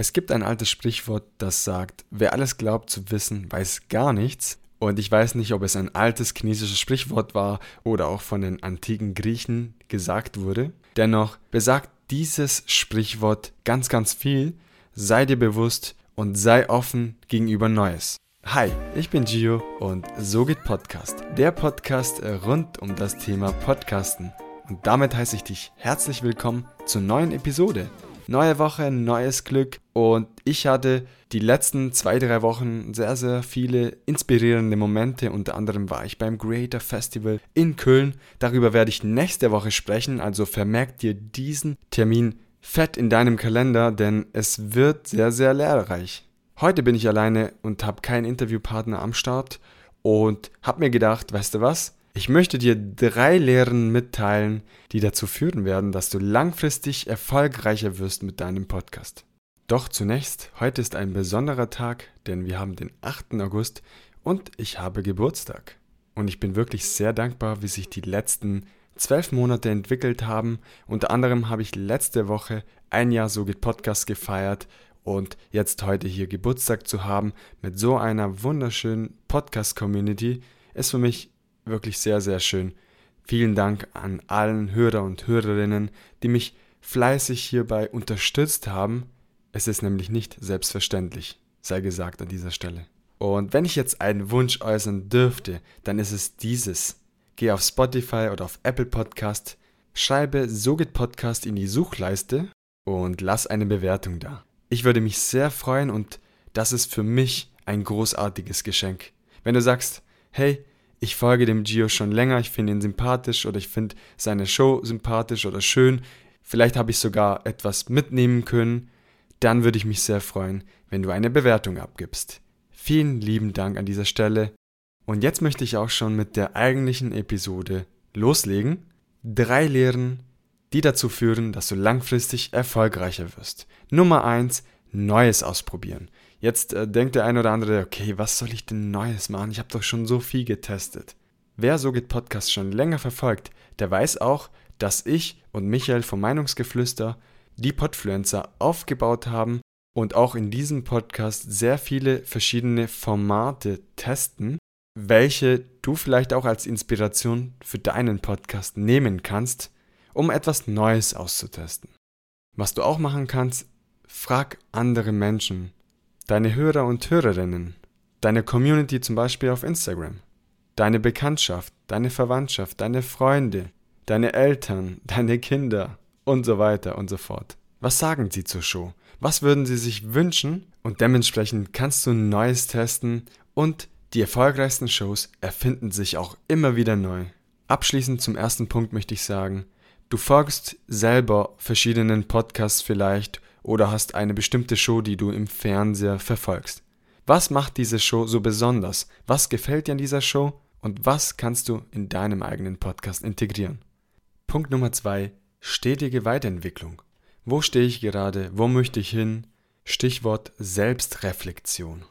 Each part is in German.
Es gibt ein altes Sprichwort, das sagt, wer alles glaubt zu wissen, weiß gar nichts. Und ich weiß nicht, ob es ein altes chinesisches Sprichwort war oder auch von den antiken Griechen gesagt wurde. Dennoch besagt dieses Sprichwort ganz, ganz viel. Sei dir bewusst und sei offen gegenüber Neues. Hi, ich bin Gio und so geht Podcast. Der Podcast rund um das Thema Podcasten. Und damit heiße ich dich herzlich willkommen zur neuen Episode. Neue Woche, neues Glück und ich hatte die letzten zwei, drei Wochen sehr, sehr viele inspirierende Momente. Unter anderem war ich beim Creator Festival in Köln. Darüber werde ich nächste Woche sprechen, also vermerk dir diesen Termin fett in deinem Kalender, denn es wird sehr, sehr lehrreich. Heute bin ich alleine und habe keinen Interviewpartner am Start und habe mir gedacht, weißt du was? Ich möchte dir drei Lehren mitteilen, die dazu führen werden, dass du langfristig erfolgreicher wirst mit deinem Podcast. Doch zunächst, heute ist ein besonderer Tag, denn wir haben den 8. August und ich habe Geburtstag. Und ich bin wirklich sehr dankbar, wie sich die letzten zwölf Monate entwickelt haben. Unter anderem habe ich letzte Woche ein Jahr So geht Podcast gefeiert und jetzt heute hier Geburtstag zu haben mit so einer wunderschönen Podcast-Community ist für mich wirklich sehr, sehr schön. Vielen Dank an allen Hörer und Hörerinnen, die mich fleißig hierbei unterstützt haben. Es ist nämlich nicht selbstverständlich, sei gesagt an dieser Stelle. Und wenn ich jetzt einen Wunsch äußern dürfte, dann ist es dieses. Geh auf Spotify oder auf Apple Podcast, schreibe So geht Podcast in die Suchleiste und lass eine Bewertung da. Ich würde mich sehr freuen und das ist für mich ein großartiges Geschenk. Wenn du sagst, hey, ich folge dem Gio schon länger, ich finde ihn sympathisch oder ich finde seine Show sympathisch oder schön, vielleicht habe ich sogar etwas mitnehmen können, dann würde ich mich sehr freuen, wenn du eine Bewertung abgibst. Vielen lieben Dank an dieser Stelle. Und jetzt möchte ich auch schon mit der eigentlichen Episode loslegen. Drei Lehren, die dazu führen, dass du langfristig erfolgreicher wirst. Nummer eins: Neues ausprobieren. Jetzt äh, denkt der eine oder andere, okay, was soll ich denn Neues machen? Ich habe doch schon so viel getestet. Wer So geht Podcast schon länger verfolgt, der weiß auch, dass ich und Michael vom Meinungsgeflüster die Podfluencer aufgebaut haben und auch in diesem Podcast sehr viele verschiedene Formate testen, welche du vielleicht auch als Inspiration für deinen Podcast nehmen kannst, um etwas Neues auszutesten. Was du auch machen kannst, frag andere Menschen, deine Hörer und Hörerinnen, deine Community zum Beispiel auf Instagram, deine Bekanntschaft, deine Verwandtschaft, deine Freunde, deine Eltern, deine Kinder und so weiter und so fort. Was sagen sie zur Show? Was würden sie sich wünschen? Und dementsprechend kannst du Neues testen und die erfolgreichsten Shows erfinden sich auch immer wieder neu. Abschließend zum ersten Punkt möchte ich sagen, du folgst selber verschiedenen Podcasts vielleicht oder hast eine bestimmte Show, die du im Fernseher verfolgst. Was macht diese Show so besonders? Was gefällt dir an dieser Show? Und was kannst du in deinem eigenen Podcast integrieren? Punkt Nummer zwei: Stetige Weiterentwicklung. Wo stehe ich gerade? Wo möchte ich hin? Stichwort Selbstreflexion.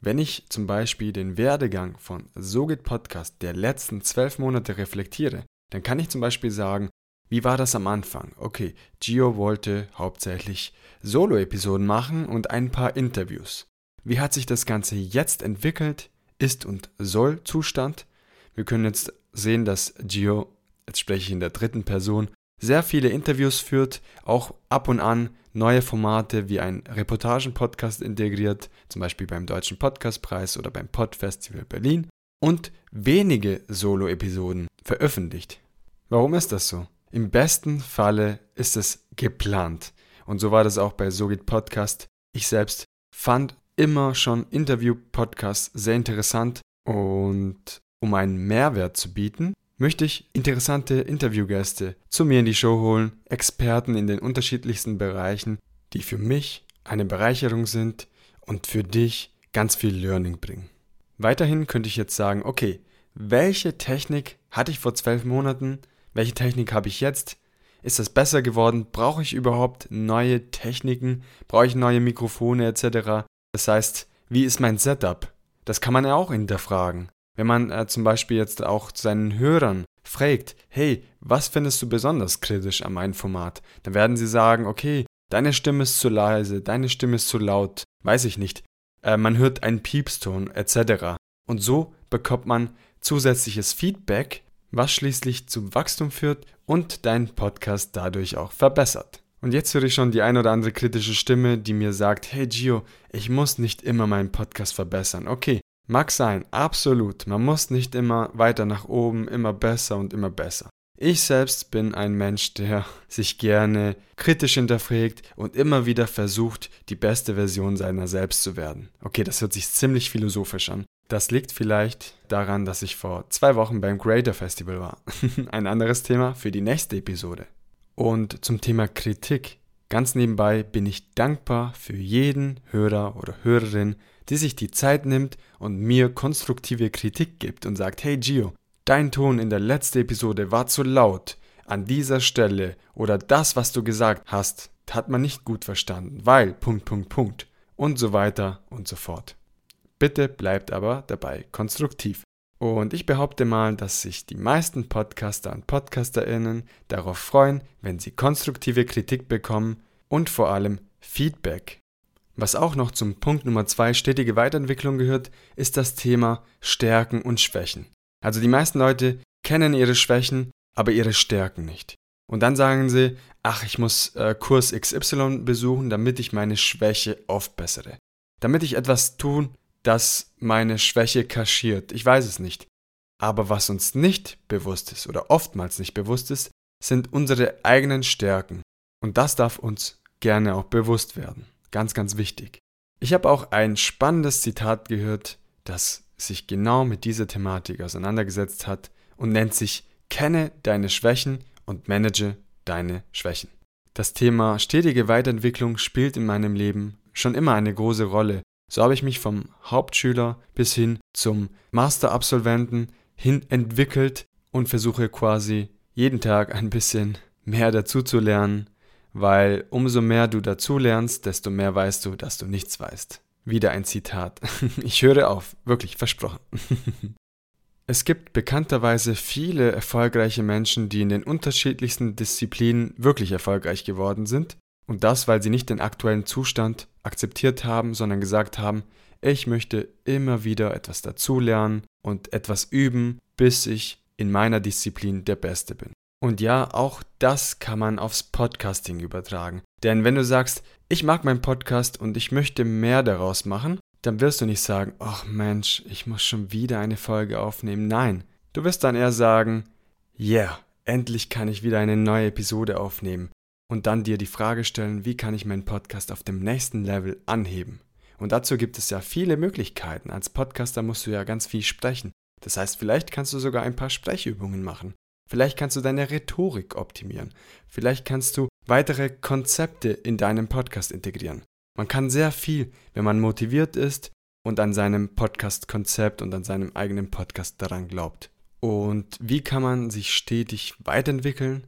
Wenn ich zum Beispiel den Werdegang von So geht Podcast der letzten zwölf Monate reflektiere, dann kann ich zum Beispiel sagen, wie war das am Anfang? Okay, Gio wollte hauptsächlich Solo-Episoden machen und ein paar Interviews. Wie hat sich das Ganze jetzt entwickelt? Ist und soll Zustand? Wir können jetzt sehen, dass Gio, jetzt spreche ich in der dritten Person, sehr viele Interviews führt, auch ab und an neue Formate wie ein Reportagen-Podcast integriert, zum Beispiel beim Deutschen Podcastpreis oder beim Podfestival Berlin und wenige Solo-Episoden veröffentlicht. Warum ist das so? Im besten Falle ist es geplant. Und so war das auch bei Sogit Podcast. Ich selbst fand immer schon Interview-Podcasts sehr interessant und um einen Mehrwert zu bieten, möchte ich interessante Interviewgäste zu mir in die Show holen, Experten in den unterschiedlichsten Bereichen, die für mich eine Bereicherung sind und für dich ganz viel Learning bringen. Weiterhin könnte ich jetzt sagen, okay, welche Technik hatte ich vor zwölf Monaten, welche Technik habe ich jetzt? Ist das besser geworden? Brauche ich überhaupt neue Techniken? Brauche ich neue Mikrofone etc.? Das heißt, wie ist mein Setup? Das kann man ja auch hinterfragen. Wenn man äh, zum Beispiel jetzt auch seinen Hörern fragt, hey, was findest du besonders kritisch an meinem Format? Dann werden sie sagen, okay, deine Stimme ist zu leise, deine Stimme ist zu laut, weiß ich nicht, äh, man hört einen Piepston etc. Und so bekommt man zusätzliches Feedback, was schließlich zum Wachstum führt und deinen Podcast dadurch auch verbessert. Und jetzt höre ich schon die ein oder andere kritische Stimme, die mir sagt, hey Gio, ich muss nicht immer meinen Podcast verbessern. Okay, mag sein, absolut. Man muss nicht immer weiter nach oben, immer besser und immer besser. Ich selbst bin ein Mensch, der sich gerne kritisch hinterfragt und immer wieder versucht, die beste Version seiner selbst zu werden. Okay, das hört sich ziemlich philosophisch an. Das liegt vielleicht daran, dass ich vor zwei Wochen beim Creator Festival war. ein anderes Thema für die nächste Episode. Und zum Thema Kritik. Ganz nebenbei bin ich dankbar für jeden Hörer oder Hörerin, die sich die Zeit nimmt und mir konstruktive Kritik gibt und sagt, hey Gio, Dein Ton in der letzten Episode war zu laut. An dieser Stelle oder das, was du gesagt hast, hat man nicht gut verstanden, weil Punkt, Punkt, Punkt und so weiter und so fort. Bitte bleibt aber dabei konstruktiv. Und ich behaupte mal, dass sich die meisten Podcaster und Podcasterinnen darauf freuen, wenn sie konstruktive Kritik bekommen und vor allem Feedback. Was auch noch zum Punkt Nummer 2 stetige Weiterentwicklung gehört, ist das Thema Stärken und Schwächen. Also die meisten Leute kennen ihre Schwächen, aber ihre Stärken nicht. Und dann sagen sie, ach, ich muss äh, Kurs XY besuchen, damit ich meine Schwäche aufbessere. Damit ich etwas tun, das meine Schwäche kaschiert. Ich weiß es nicht. Aber was uns nicht bewusst ist oder oftmals nicht bewusst ist, sind unsere eigenen Stärken. Und das darf uns gerne auch bewusst werden. Ganz, ganz wichtig. Ich habe auch ein spannendes Zitat gehört, das sich genau mit dieser Thematik auseinandergesetzt hat und nennt sich Kenne deine Schwächen und manage deine Schwächen. Das Thema stetige Weiterentwicklung spielt in meinem Leben schon immer eine große Rolle. So habe ich mich vom Hauptschüler bis hin zum Masterabsolventen hin entwickelt und versuche quasi jeden Tag ein bisschen mehr dazu zu lernen, weil umso mehr du dazu lernst, desto mehr weißt du, dass du nichts weißt. Wieder ein Zitat. Ich höre auf, wirklich versprochen. Es gibt bekannterweise viele erfolgreiche Menschen, die in den unterschiedlichsten Disziplinen wirklich erfolgreich geworden sind. Und das, weil sie nicht den aktuellen Zustand akzeptiert haben, sondern gesagt haben, ich möchte immer wieder etwas dazulernen und etwas üben, bis ich in meiner Disziplin der Beste bin. Und ja, auch das kann man aufs Podcasting übertragen. Denn wenn du sagst, ich mag meinen Podcast und ich möchte mehr daraus machen, dann wirst du nicht sagen, ach Mensch, ich muss schon wieder eine Folge aufnehmen. Nein, du wirst dann eher sagen, yeah, endlich kann ich wieder eine neue Episode aufnehmen. Und dann dir die Frage stellen, wie kann ich meinen Podcast auf dem nächsten Level anheben? Und dazu gibt es ja viele Möglichkeiten. Als Podcaster musst du ja ganz viel sprechen. Das heißt, vielleicht kannst du sogar ein paar Sprechübungen machen. Vielleicht kannst du deine Rhetorik optimieren. Vielleicht kannst du weitere Konzepte in deinem Podcast integrieren. Man kann sehr viel, wenn man motiviert ist und an seinem Podcast-Konzept und an seinem eigenen Podcast daran glaubt. Und wie kann man sich stetig weiterentwickeln?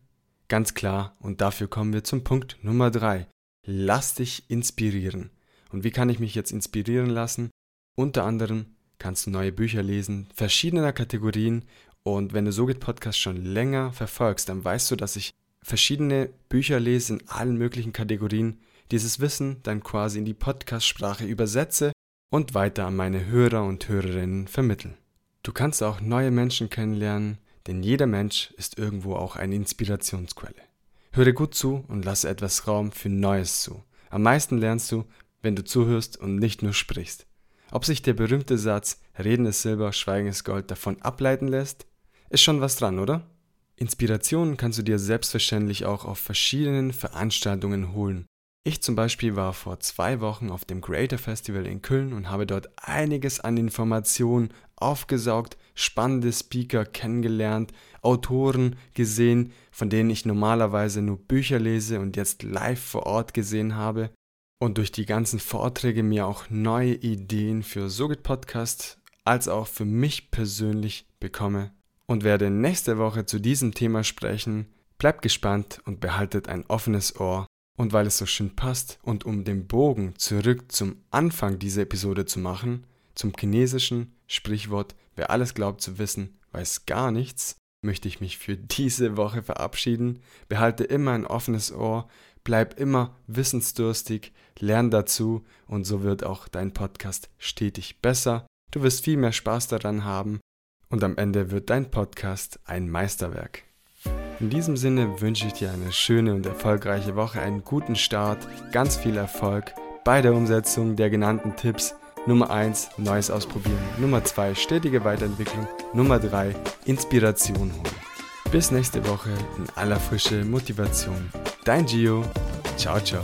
Ganz klar, und dafür kommen wir zum Punkt Nummer drei. Lass dich inspirieren. Und wie kann ich mich jetzt inspirieren lassen? Unter anderem kannst du neue Bücher lesen, verschiedener Kategorien und wenn du So geht Podcast schon länger verfolgst, dann weißt du, dass ich verschiedene Bücher lese in allen möglichen Kategorien, dieses Wissen dann quasi in die Podcast-Sprache übersetze und weiter an meine Hörer und Hörerinnen vermittle. Du kannst auch neue Menschen kennenlernen, denn jeder Mensch ist irgendwo auch eine Inspirationsquelle. Höre gut zu und lasse etwas Raum für Neues zu. Am meisten lernst du, wenn du zuhörst und nicht nur sprichst. Ob sich der berühmte Satz Reden ist Silber, Schweigen ist Gold davon ableiten lässt, ist schon was dran, oder? Inspirationen kannst du dir selbstverständlich auch auf verschiedenen Veranstaltungen holen. Ich zum Beispiel war vor zwei Wochen auf dem Creator Festival in Köln und habe dort einiges an Informationen aufgesaugt, spannende Speaker kennengelernt, Autoren gesehen, von denen ich normalerweise nur Bücher lese und jetzt live vor Ort gesehen habe und durch die ganzen Vorträge mir auch neue Ideen für Sogit Podcast als auch für mich persönlich bekomme und werde nächste Woche zu diesem Thema sprechen. Bleibt gespannt und behaltet ein offenes Ohr. Und weil es so schön passt und um den Bogen zurück zum Anfang dieser Episode zu machen, zum chinesischen Sprichwort, wer alles glaubt zu wissen, weiß gar nichts, möchte ich mich für diese Woche verabschieden. Behalte immer ein offenes Ohr, bleib immer wissensdurstig, lern dazu und so wird auch dein Podcast stetig besser. Du wirst viel mehr Spaß daran haben und am Ende wird dein Podcast ein Meisterwerk. In diesem Sinne wünsche ich dir eine schöne und erfolgreiche Woche, einen guten Start, ganz viel Erfolg bei der Umsetzung der genannten Tipps. Nummer 1, Neues ausprobieren. Nummer 2, stetige Weiterentwicklung. Nummer 3, Inspiration holen. Bis nächste Woche in aller Frische Motivation. Dein Gio. Ciao, ciao.